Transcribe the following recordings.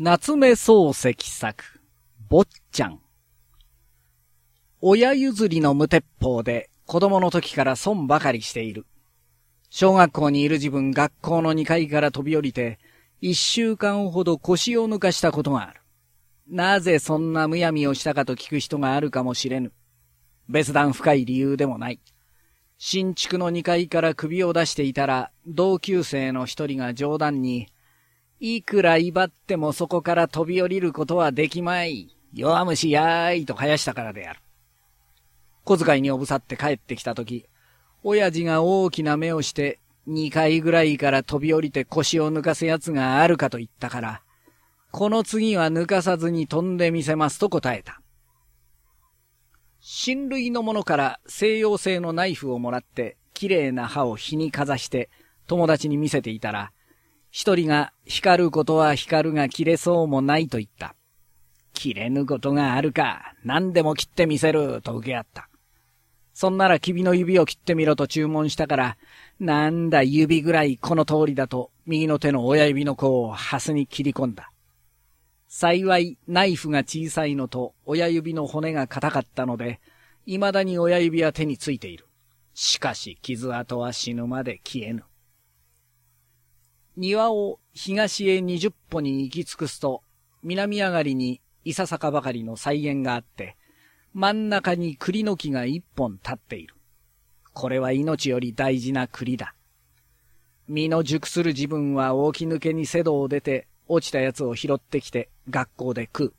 夏目漱石作、坊ちゃん。親譲りの無鉄砲で子供の時から損ばかりしている。小学校にいる自分学校の2階から飛び降りて、一週間ほど腰を抜かしたことがある。なぜそんなむやみをしたかと聞く人があるかもしれぬ。別段深い理由でもない。新築の2階から首を出していたら、同級生の一人が冗談に、いくら威張ってもそこから飛び降りることはできまい。弱虫やーいと生やしたからである。小遣いにおぶさって帰ってきたとき、親父が大きな目をして、二階ぐらいから飛び降りて腰を抜かすやつがあるかと言ったから、この次は抜かさずに飛んでみせますと答えた。親類の者から西洋製のナイフをもらって、綺麗な刃を火にかざして友達に見せていたら、一人が光ることは光るが切れそうもないと言った。切れぬことがあるか、何でも切ってみせる、と受け合った。そんなら君の指を切ってみろと注文したから、なんだ指ぐらいこの通りだと、右の手の親指の甲をハスに切り込んだ。幸い、ナイフが小さいのと、親指の骨が硬かったので、未だに親指は手についている。しかし、傷跡は死ぬまで消えぬ。庭を東へ二十歩に行き尽くすと、南上がりにいささかばかりの菜園があって、真ん中に栗の木が一本立っている。これは命より大事な栗だ。身の熟する自分は大き抜けに瀬戸を出て、落ちたやつを拾ってきて学校で食う。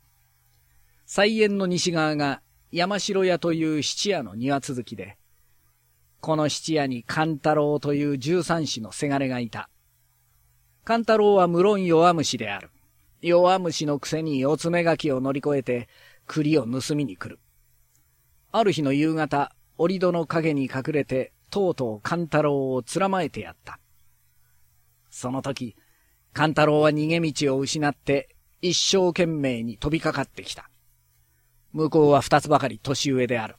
菜園の西側が山城屋という七屋の庭続きで、この七屋に勘太郎という十三子のせがれがいた。勘太郎は無論弱虫である。弱虫のくせに四つ目垣を乗り越えて栗を盗みに来る。ある日の夕方、折戸の影に隠れて、とうとう勘太郎をつらまえてやった。その時、勘太郎は逃げ道を失って、一生懸命に飛びかかってきた。向こうは二つばかり年上である。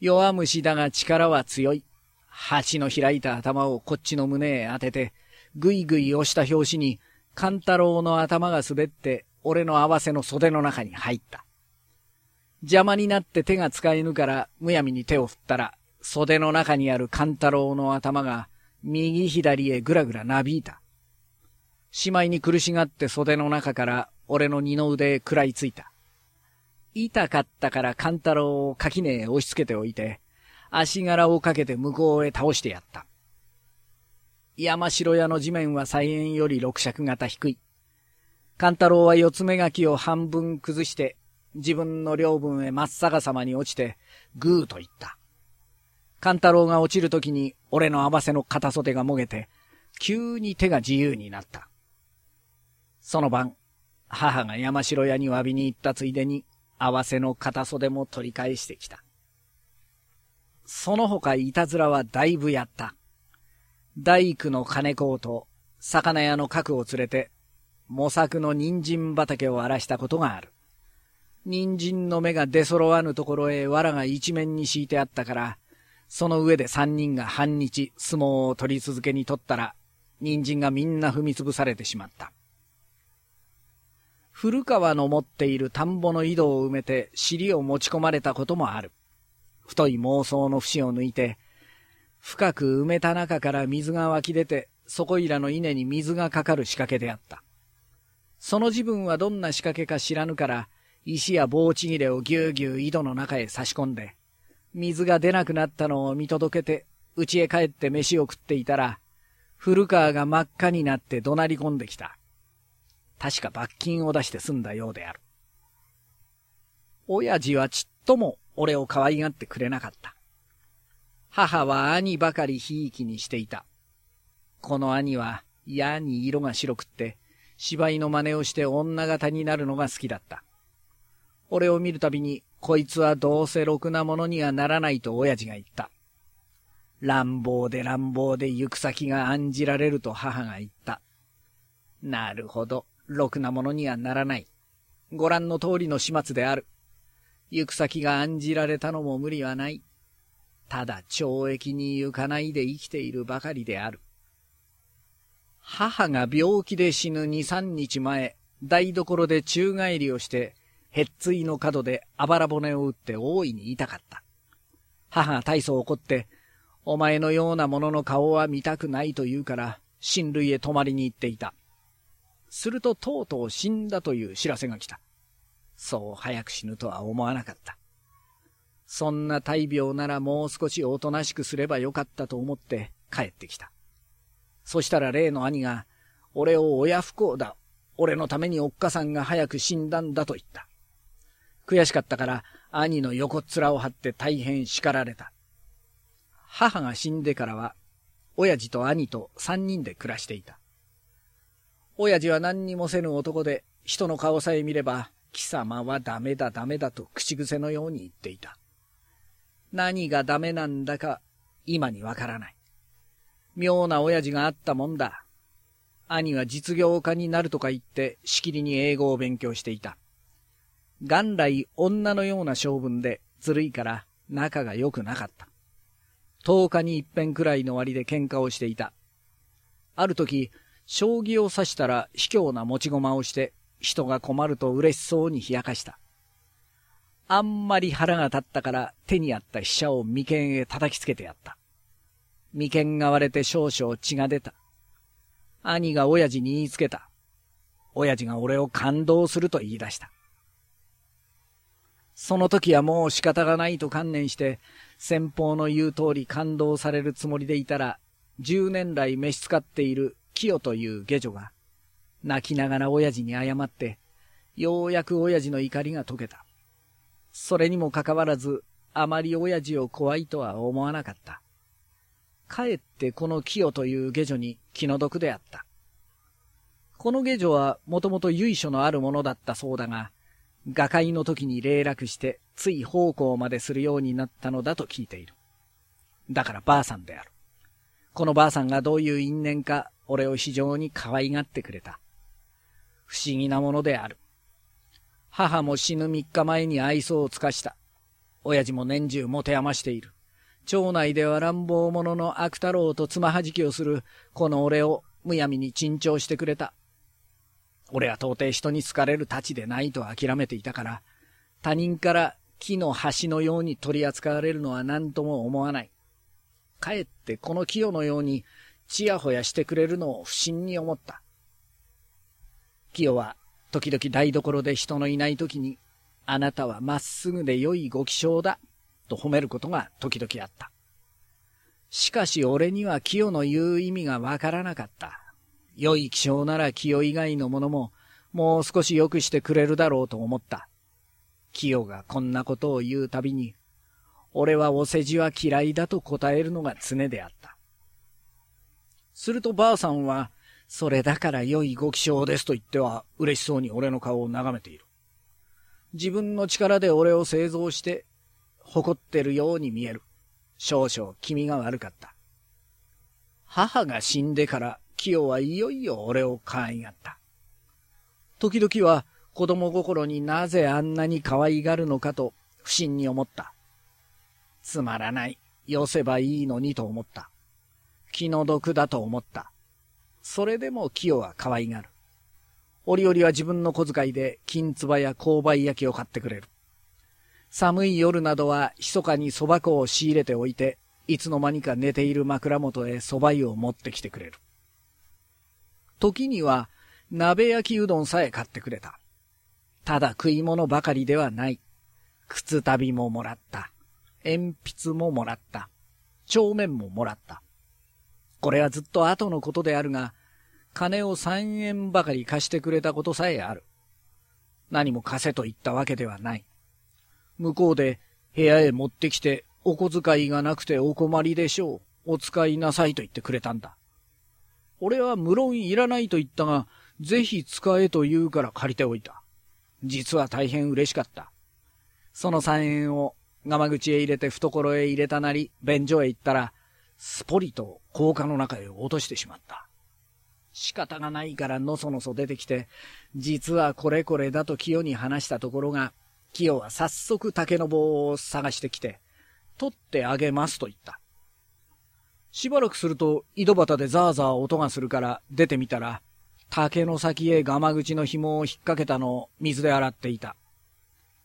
弱虫だが力は強い。蜂の開いた頭をこっちの胸へ当てて、ぐいぐい押した拍子に、勘太郎の頭が滑って、俺の合わせの袖の中に入った。邪魔になって手が使えぬから、むやみに手を振ったら、袖の中にある勘太郎の頭が、右左へぐらぐらなびいた。しまいに苦しがって袖の中から俺の二の腕へ食らいついた。痛かったから勘太郎を垣根へ押し付けておいて、足柄をかけて向こうへ倒してやった。山城屋の地面は菜園より六尺型低い。勘太郎は四つ目垣を半分崩して、自分の領分へ真っ逆さまに落ちて、ぐーと言った。勘太郎が落ちるときに、俺の合わせの片袖がもげて、急に手が自由になった。その晩、母が山城屋に詫びに行ったついでに、合わせの片袖も取り返してきた。その他いたずらはだいぶやった。大工の金子と魚屋の角を連れて、模索の人参畑を荒らしたことがある。人参の芽が出揃わぬところへ藁が一面に敷いてあったから、その上で三人が半日相撲を取り続けに取ったら、人参がみんな踏み潰されてしまった。古川の持っている田んぼの井戸を埋めて尻を持ち込まれたこともある。太い妄想の節を抜いて、深く埋めた中から水が湧き出て、そこいらの稲に水がかかる仕掛けであった。その自分はどんな仕掛けか知らぬから、石や棒ちぎれをぎゅうぎゅう井戸の中へ差し込んで、水が出なくなったのを見届けて、家へ帰って飯を食っていたら、古川が真っ赤になって怒鳴り込んできた。確か罰金を出して済んだようである。親父はちっとも俺を可愛がってくれなかった。母は兄ばかりひいきにしていた。この兄は嫌に色が白くって、芝居の真似をして女型になるのが好きだった。俺を見るたびに、こいつはどうせろくなものにはならないと親父が言った。乱暴で乱暴で行く先が案じられると母が言った。なるほど、ろくなものにはならない。ご覧の通りの始末である。行く先が案じられたのも無理はない。ただ懲役に行かないで生きているばかりである。母が病気で死ぬ二三日前、台所で宙返りをして、へっついの角であばら骨を打って大いに痛かった。母が大層怒って、お前のような者の顔は見たくないと言うから、親類へ泊まりに行っていた。するととうとう死んだという知らせが来た。そう早く死ぬとは思わなかった。そんな大病ならもう少しおとなしくすればよかったと思って帰ってきた。そしたら例の兄が、俺を親不幸だ。俺のためにおっかさんが早く死んだんだと言った。悔しかったから兄の横っ面を張って大変叱られた。母が死んでからは、親父と兄と三人で暮らしていた。親父は何にもせぬ男で、人の顔さえ見れば、貴様はダメだダメだと口癖のように言っていた。何がダメなんだか、今にわからない。妙な親父があったもんだ。兄は実業家になるとか言って、しきりに英語を勉強していた。元来女のような性分でずるいから仲が良くなかった。十日に一遍くらいの割で喧嘩をしていた。ある時、将棋を指したら卑怯な持ち駒をして、人が困ると嬉しそうに冷やかした。あんまり腹が立ったから手にあった飛車を眉間へ叩きつけてやった。眉間が割れて少々血が出た。兄が親父に言いつけた。親父が俺を感動すると言い出した。その時はもう仕方がないと観念して、先方の言う通り感動されるつもりでいたら、十年来召使っている清という下女が、泣きながら親父に謝って、ようやく親父の怒りが解けた。それにもかかわらず、あまり親父を怖いとは思わなかった。かえってこの清という下女に気の毒であった。この下女はもともと由緒のあるものだったそうだが、画界の時に霊落して、つい奉公までするようになったのだと聞いている。だからばあさんである。このばあさんがどういう因縁か、俺を非常に可愛がってくれた。不思議なものである。母も死ぬ三日前に愛想を尽かした。親父も年中持て余している。町内では乱暴者の悪太郎とつまはじきをする、この俺をむやみに珍重してくれた。俺は到底人に好かれるたちでないと諦めていたから、他人から木の端のように取り扱われるのは何とも思わない。かえってこの清のようにちやほやしてくれるのを不審に思った。清は時々台所で人のいない時に、あなたはまっすぐで良いご気性だ、と褒めることが時々あった。しかし俺には清の言う意味がわからなかった。良い気象なら清以外のものも、もう少し良くしてくれるだろうと思った。清がこんなことを言うたびに、俺はお世辞は嫌いだと答えるのが常であった。するとばあさんは、それだから良いご気象ですと言っては嬉しそうに俺の顔を眺めている。自分の力で俺を製造して、誇ってるように見える。少々気味が悪かった。母が死んでから清はいよいよ俺を可愛がった。時々は子供心になぜあんなに可愛がるのかと不審に思った。つまらない、寄せばいいのにと思った。気の毒だと思った。それでも清は可愛がる。折々は自分の小遣いで金唾や勾配焼きを買ってくれる。寒い夜などは密かに蕎麦粉を仕入れておいて、いつの間にか寝ている枕元へ蕎麦湯を持ってきてくれる。時には鍋焼きうどんさえ買ってくれた。ただ食い物ばかりではない。靴旅ももらった。鉛筆ももらった。帳面ももらった。これはずっと後のことであるが、金を三円ばかり貸してくれたことさえある。何も貸せと言ったわけではない。向こうで部屋へ持ってきてお小遣いがなくてお困りでしょう。お使いなさいと言ってくれたんだ。俺は無論いらないと言ったが、ぜひ使えと言うから借りておいた。実は大変嬉しかった。その三円を、がま口へ入れて懐へ入れたなり、便所へ行ったら、すぽりと高架の中へ落としてしまった。仕方がないからのそのそ出てきて、実はこれこれだと清に話したところが、清は早速竹の棒を探してきて、取ってあげますと言った。しばらくすると井戸端でザーザー音がするから出てみたら、竹の先へガマ口の紐を引っ掛けたのを水で洗っていた。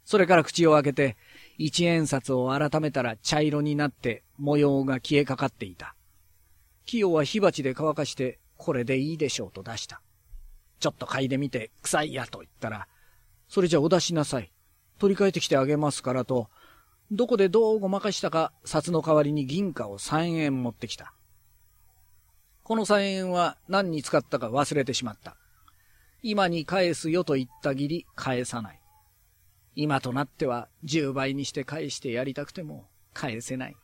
それから口を開けて、一円札を改めたら茶色になって模様が消えかかっていた。清は火鉢で乾かして、これでいいでしょうと出した。ちょっと嗅いでみて、臭いやと言ったら、それじゃお出しなさい。取り替えてきてあげますからと、どこでどうごまかしたか、札の代わりに銀貨を三円持ってきた。この三円は何に使ったか忘れてしまった。今に返すよと言ったぎり返さない。今となっては十倍にして返してやりたくても返せない。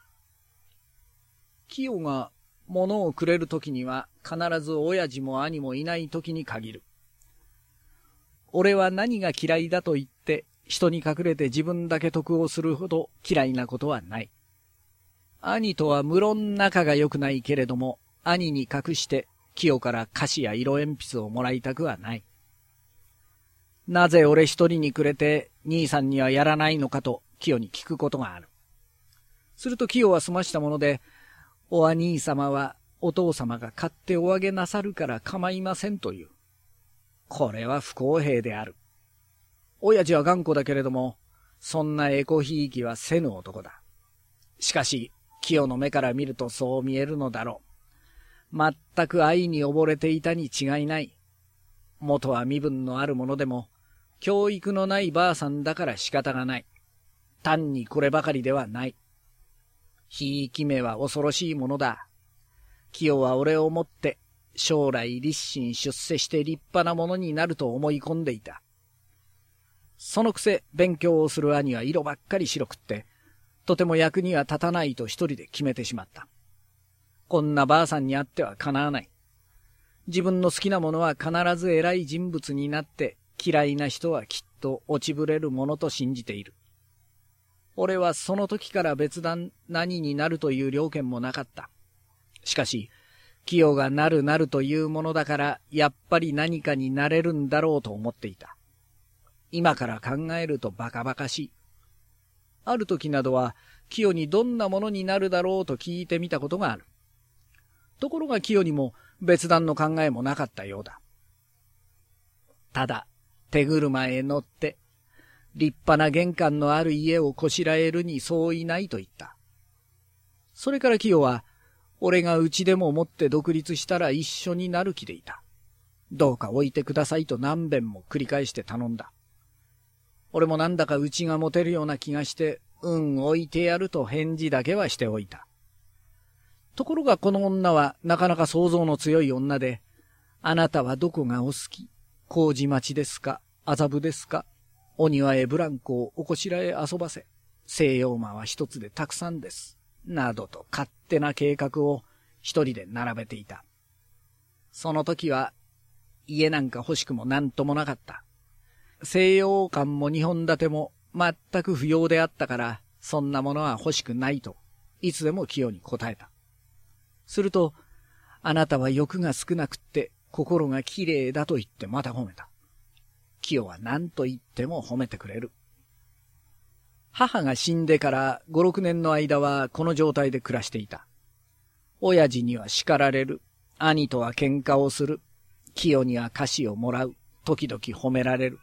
清が物をくれるときには必ず親父も兄もいないときに限る。俺は何が嫌いだと言って人に隠れて自分だけ得をするほど嫌いなことはない。兄とは無論仲が良くないけれども、兄に隠して清から菓子や色鉛筆をもらいたくはない。なぜ俺一人にくれて兄さんにはやらないのかと清に聞くことがある。すると清は済ましたもので、お兄様はお父様が買っておあげなさるから構いませんという。これは不公平である。親父は頑固だけれども、そんなエコひいきはせぬ男だ。しかし、清の目から見るとそう見えるのだろう。全く愛に溺れていたに違いない。元は身分のあるものでも、教育のないばあさんだから仕方がない。単にこればかりではない。ひいき目は恐ろしいものだ。清は俺をもって将来立身出世して立派なものになると思い込んでいた。そのくせ勉強をする兄は色ばっかり白くって、とても役には立たないと一人で決めてしまった。こんなばあさんに会ってはかなわない。自分の好きなものは必ず偉い人物になって嫌いな人はきっと落ちぶれるものと信じている。俺はその時から別段何になるという了見もなかった。しかし、清がなるなるというものだから、やっぱり何かになれるんだろうと思っていた。今から考えるとバカバカしい。ある時などは、清にどんなものになるだろうと聞いてみたことがある。ところが清にも別段の考えもなかったようだ。ただ、手車へ乗って、立派な玄関のある家をこしらえるにそういないと言った。それから清は、俺がうちでも持って独立したら一緒になる気でいた。どうか置いてくださいと何遍も繰り返して頼んだ。俺もなんだかうちが持てるような気がして、うん、置いてやると返事だけはしておいた。ところがこの女はなかなか想像の強い女で、あなたはどこがお好き？麹町ですか？麻布ですか？お庭へブランコをおこしらへ遊ばせ、西洋馬は一つでたくさんです。などと勝手な計画を一人で並べていた。その時は家なんか欲しくも何ともなかった。西洋館も日本立ても全く不要であったから、そんなものは欲しくないと、いつでも清に答えた。すると、あなたは欲が少なくって心が綺麗だと言ってまた褒めた。清は何と言っても褒めてくれる。母が死んでから五六年の間はこの状態で暮らしていた。親父には叱られる。兄とは喧嘩をする。清には菓子をもらう。時々褒められる。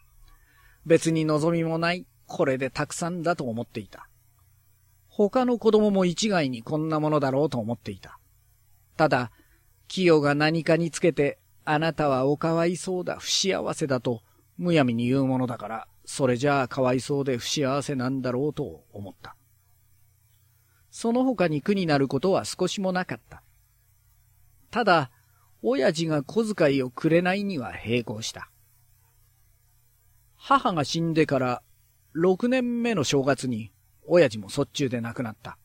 別に望みもない。これでたくさんだと思っていた。他の子供も一概にこんなものだろうと思っていた。ただ、清が何かにつけてあなたはおかわいそうだ、不幸せだと、むやみに言うものだから、それじゃあかわいそうで不幸せなんだろうと思った。その他に苦になることは少しもなかった。ただ、親父が小遣いをくれないには並行した。母が死んでから6年目の正月に親父も卒中で亡くなった。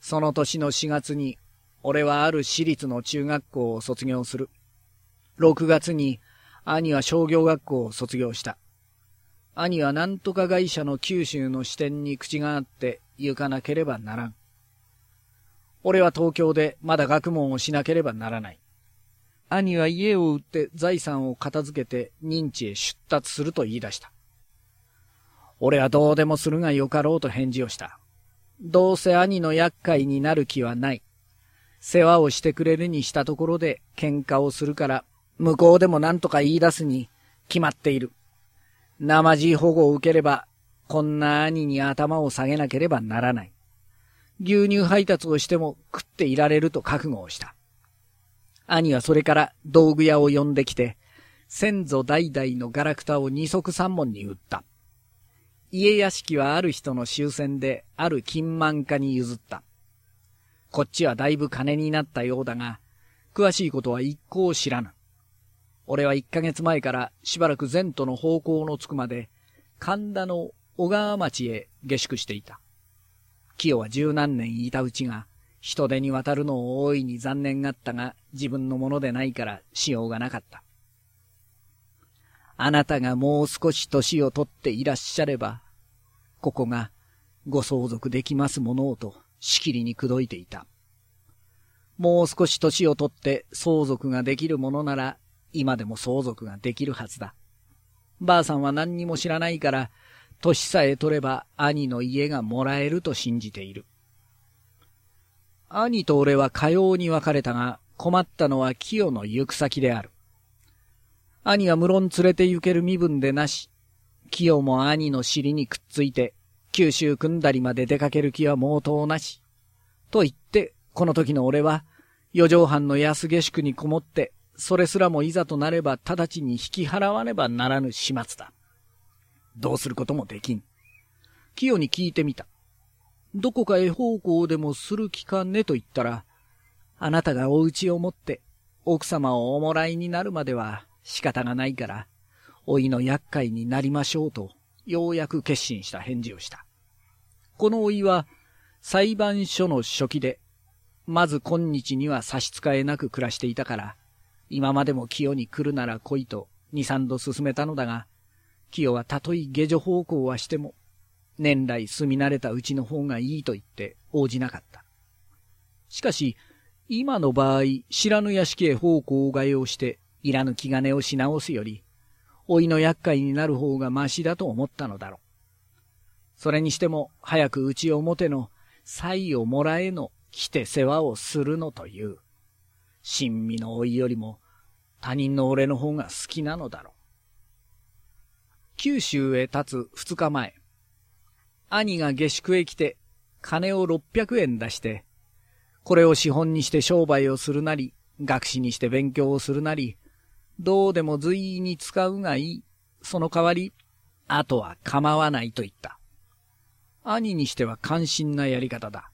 その年の4月に俺はある私立の中学校を卒業する。6月に兄は商業学校を卒業した。兄は何とか会社の九州の支店に口があって行かなければならん。俺は東京でまだ学問をしなければならない。兄は家を売って財産を片付けて認知へ出立すると言い出した。俺はどうでもするがよかろうと返事をした。どうせ兄の厄介になる気はない。世話をしてくれるにしたところで喧嘩をするから向こうでも何とか言い出すに決まっている。生地保護を受ければ、こんな兄に頭を下げなければならない。牛乳配達をしても食っていられると覚悟をした。兄はそれから道具屋を呼んできて、先祖代々のガラクタを二足三門に売った。家屋敷はある人の終戦である金満家に譲った。こっちはだいぶ金になったようだが、詳しいことは一向知らぬ。俺は一ヶ月前からしばらく前途の方向のつくまで、神田の小川町へ下宿していた。清は十何年いたうちが、人手に渡るのを大いに残念がったが、自分のものでないからしようがなかった。あなたがもう少し年を取っていらっしゃれば、ここがご相続できますものをとしきりに口説いていた。もう少し年を取って相続ができるものなら、今でも相続ができるはずだ。ばあさんは何にも知らないから、年さえ取れば兄の家がもらえると信じている。兄と俺はかように別れたが、困ったのは清の行く先である。兄は無論連れて行ける身分でなし、清も兄の尻にくっついて、九州組んだりまで出かける気は毛頭なし。と言って、この時の俺は、四畳半の安下宿にこもって、それすらもいざとなれば直ちに引き払わねばならぬ始末だ。どうすることもできん。清に聞いてみた。どこかへ奉公でもする気かねと言ったら、あなたがお家を持って奥様をおもらいになるまでは仕方がないから、老いの厄介になりましょうと、ようやく決心した返事をした。この老いは、裁判所の書記で、まず今日には差し支えなく暮らしていたから、今までも清に来るなら来いと二三度進めたのだが、清はたとえ下女奉公はしても、年来住み慣れたうちの方がいいと言って応じなかった。しかし、今の場合、知らぬ屋敷へ奉公替えをして、いらぬ気兼ねをし直すより、老いの厄介になる方がましだと思ったのだろう。それにしても、早くうち表の、祭をもらえの、来て世話をするのという。親身の老いよりも、他人の俺の方が好きなのだろう。九州へ立つ二日前、兄が下宿へ来て、金を六百円出して、これを資本にして商売をするなり、学士にして勉強をするなり、どうでも随意に使うがいい。その代わり、あとは構わないと言った。兄にしては関心なやり方だ。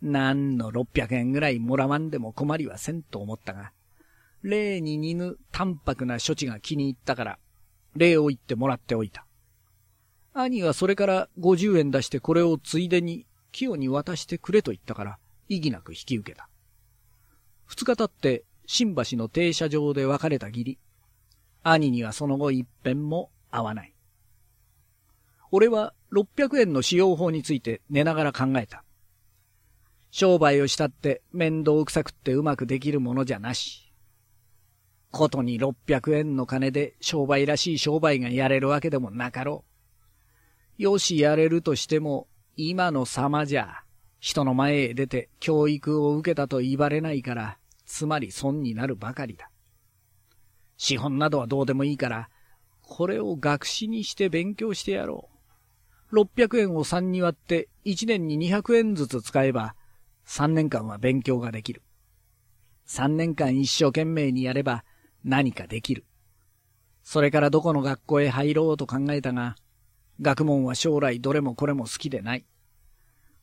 何の六百円ぐらいもらわんでも困りはせんと思ったが、例に似ぬ淡白な処置が気に入ったから、礼を言ってもらっておいた。兄はそれから五十円出してこれをついでに清に渡してくれと言ったから、意義なく引き受けた。二日経って新橋の停車場で別れた義理。兄にはその後一遍も会わない。俺は600円の使用法について寝ながら考えた。商売をしたって面倒くさくってうまくできるものじゃなし。ことに600円の金で商売らしい商売がやれるわけでもなかろう。よしやれるとしても今の様じゃ人の前へ出て教育を受けたと言われないからつまり損になるばかりだ。資本などはどうでもいいから、これを学士にして勉強してやろう。600円を3に割って1年に200円ずつ使えば、3年間は勉強ができる。3年間一生懸命にやれば何かできる。それからどこの学校へ入ろうと考えたが、学問は将来どれもこれも好きでない。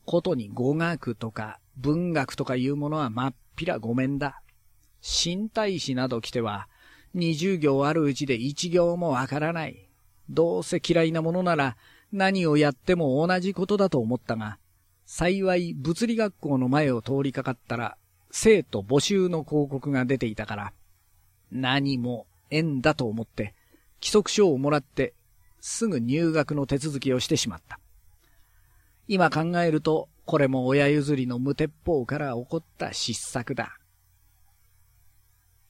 ことに語学とか文学とかいうものはまっぴらごめんだ。新大使など来ては、二十行あるうちで一行もわからない。どうせ嫌いなものなら何をやっても同じことだと思ったが、幸い物理学校の前を通りかかったら、生徒募集の広告が出ていたから、何も縁だと思って、規則書をもらって、すぐ入学の手続きをしてしまった。今考えると、これも親譲りの無鉄砲から起こった失策だ。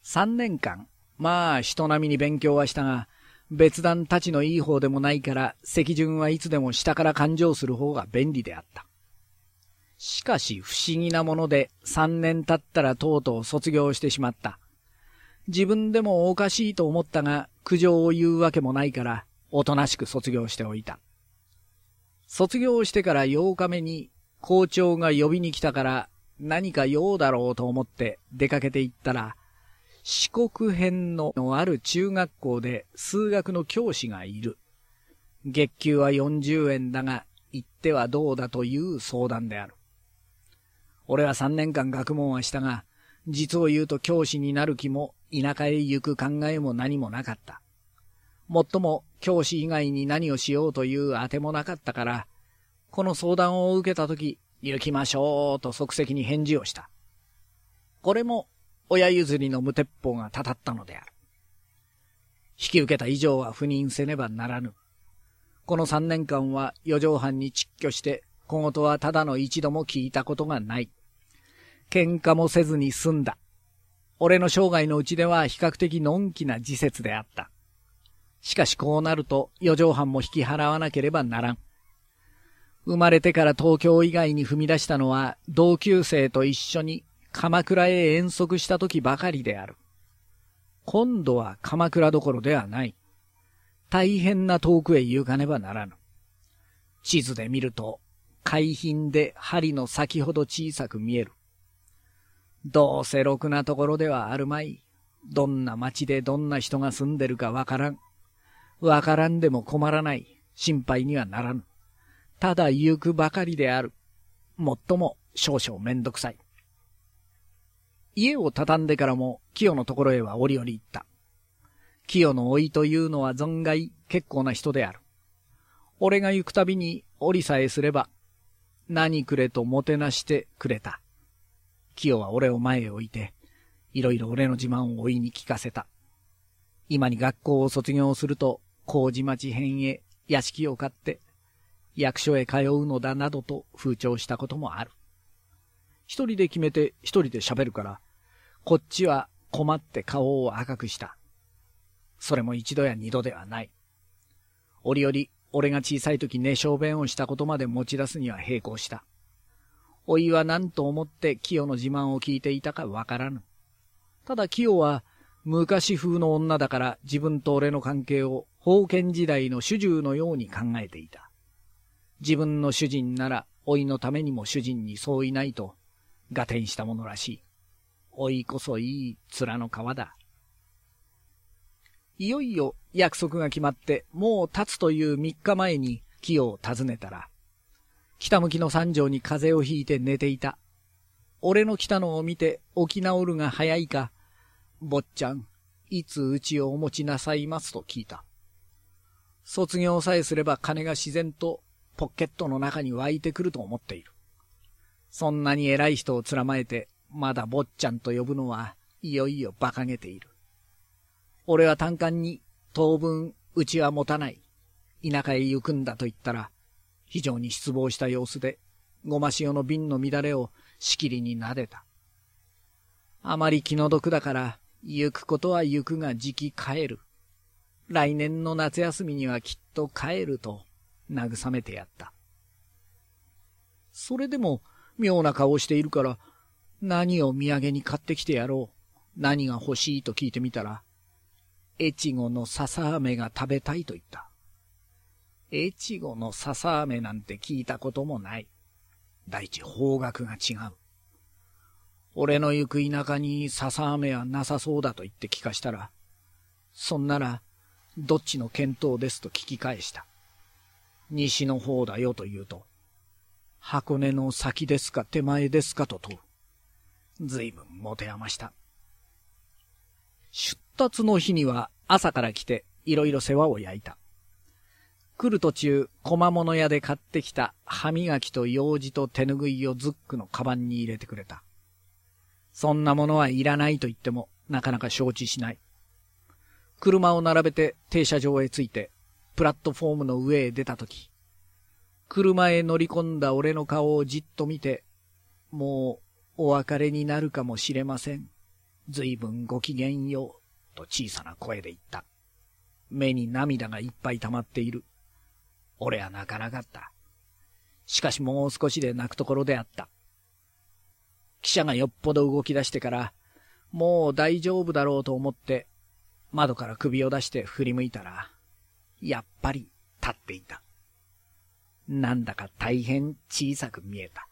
三年間、まあ人並みに勉強はしたが、別段たちのいい方でもないから、席順はいつでも下から勘定する方が便利であった。しかし不思議なもので三年経ったらとうとう卒業してしまった。自分でもおかしいと思ったが、苦情を言うわけもないから、おとなしく卒業しておいた。卒業してから8日目に校長が呼びに来たから何か用だろうと思って出かけて行ったら、四国編のある中学校で数学の教師がいる。月給は40円だが、行ってはどうだという相談である。俺は3年間学問はしたが、実を言うと教師になる気も田舎へ行く考えも何もなかった。もっとも教師以外に何をしようというあてもなかったから、この相談を受けたとき、行きましょうと即席に返事をした。これも親譲りの無鉄砲がたたったのである。引き受けた以上は赴任せねばならぬ。この三年間は四畳半に窒居して、小言はただの一度も聞いたことがない。喧嘩もせずに済んだ。俺の生涯のうちでは比較的のんきな自説であった。しかしこうなると四畳半も引き払わなければならん。生まれてから東京以外に踏み出したのは同級生と一緒に鎌倉へ遠足した時ばかりである。今度は鎌倉どころではない。大変な遠くへ行かねばならぬ。地図で見ると、海浜で針の先ほど小さく見える。どうせろくなところではあるまい。どんな町でどんな人が住んでるかわからん。わからんでも困らない。心配にはならぬ。ただ行くばかりである。もっとも少々めんどくさい。家を畳んでからも、清のところへは折々行った。清の老いというのは存外結構な人である。俺が行くたびに折りさえすれば、何くれともてなしてくれた。清は俺を前へ置いて、いろいろ俺の自慢を追いに聞かせた。今に学校を卒業すると、麹町編へ屋敷を買って、役所へ通うのだなどと風潮したこともある。一人で決めて一人で喋るから、こっちは困って顔を赤くした。それも一度や二度ではない。折々、俺が小さい時寝小便をしたことまで持ち出すには並行した。おいは何と思って清の自慢を聞いていたかわからぬ。ただ清は昔風の女だから自分と俺の関係を封建時代の主従のように考えていた。自分の主人なら、老いのためにも主人にそういないと、合点したものらしい。老いこそいい面の皮だ。いよいよ約束が決まって、もう立つという三日前に木を訪ねたら、北向きの三条に風邪をひいて寝ていた。俺の来たのを見て起き直るが早いか、坊ちゃん、いつうちをお持ちなさいますと聞いた。卒業さえすれば金が自然とポケットの中に湧いてくると思っている。そんなに偉い人をつらまえて、まだ坊ちゃんと呼ぶのはいよいよ馬鹿げている。俺は単管に当分うちは持たない。田舎へ行くんだと言ったら、非常に失望した様子で、ごま塩の瓶の乱れをしきりに撫でた。あまり気の毒だから、行くことは行くが時期帰る。来年の夏休みにはきっと帰ると慰めてやった。それでも妙な顔しているから、何を土産に買ってきてやろう。何が欲しいと聞いてみたら、越後の笹飴が食べたいと言った。越後の笹飴なんて聞いたこともない。第一方角が違う。俺の行く田舎に笹飴はなさそうだと言って聞かしたら、そんなら、どっちの見当ですと聞き返した。西の方だよと言うと、箱根の先ですか手前ですかと問う。随分持て余した。出立の日には朝から来ていろいろ世話を焼いた。来る途中、小間物屋で買ってきた歯磨きと用事と手ぬぐいをズックのカバンに入れてくれた。そんなものはいらないと言ってもなかなか承知しない。車を並べて停車場へ着いてプラットフォームの上へ出たとき、車へ乗り込んだ俺の顔をじっと見て、もうお別れになるかもしれません。随分ご機嫌よう、と小さな声で言った。目に涙がいっぱい溜まっている。俺は泣かなかった。しかしもう少しで泣くところであった。記者がよっぽど動き出してから、もう大丈夫だろうと思って、窓から首を出して振り向いたら、やっぱり立っていた。なんだか大変小さく見えた。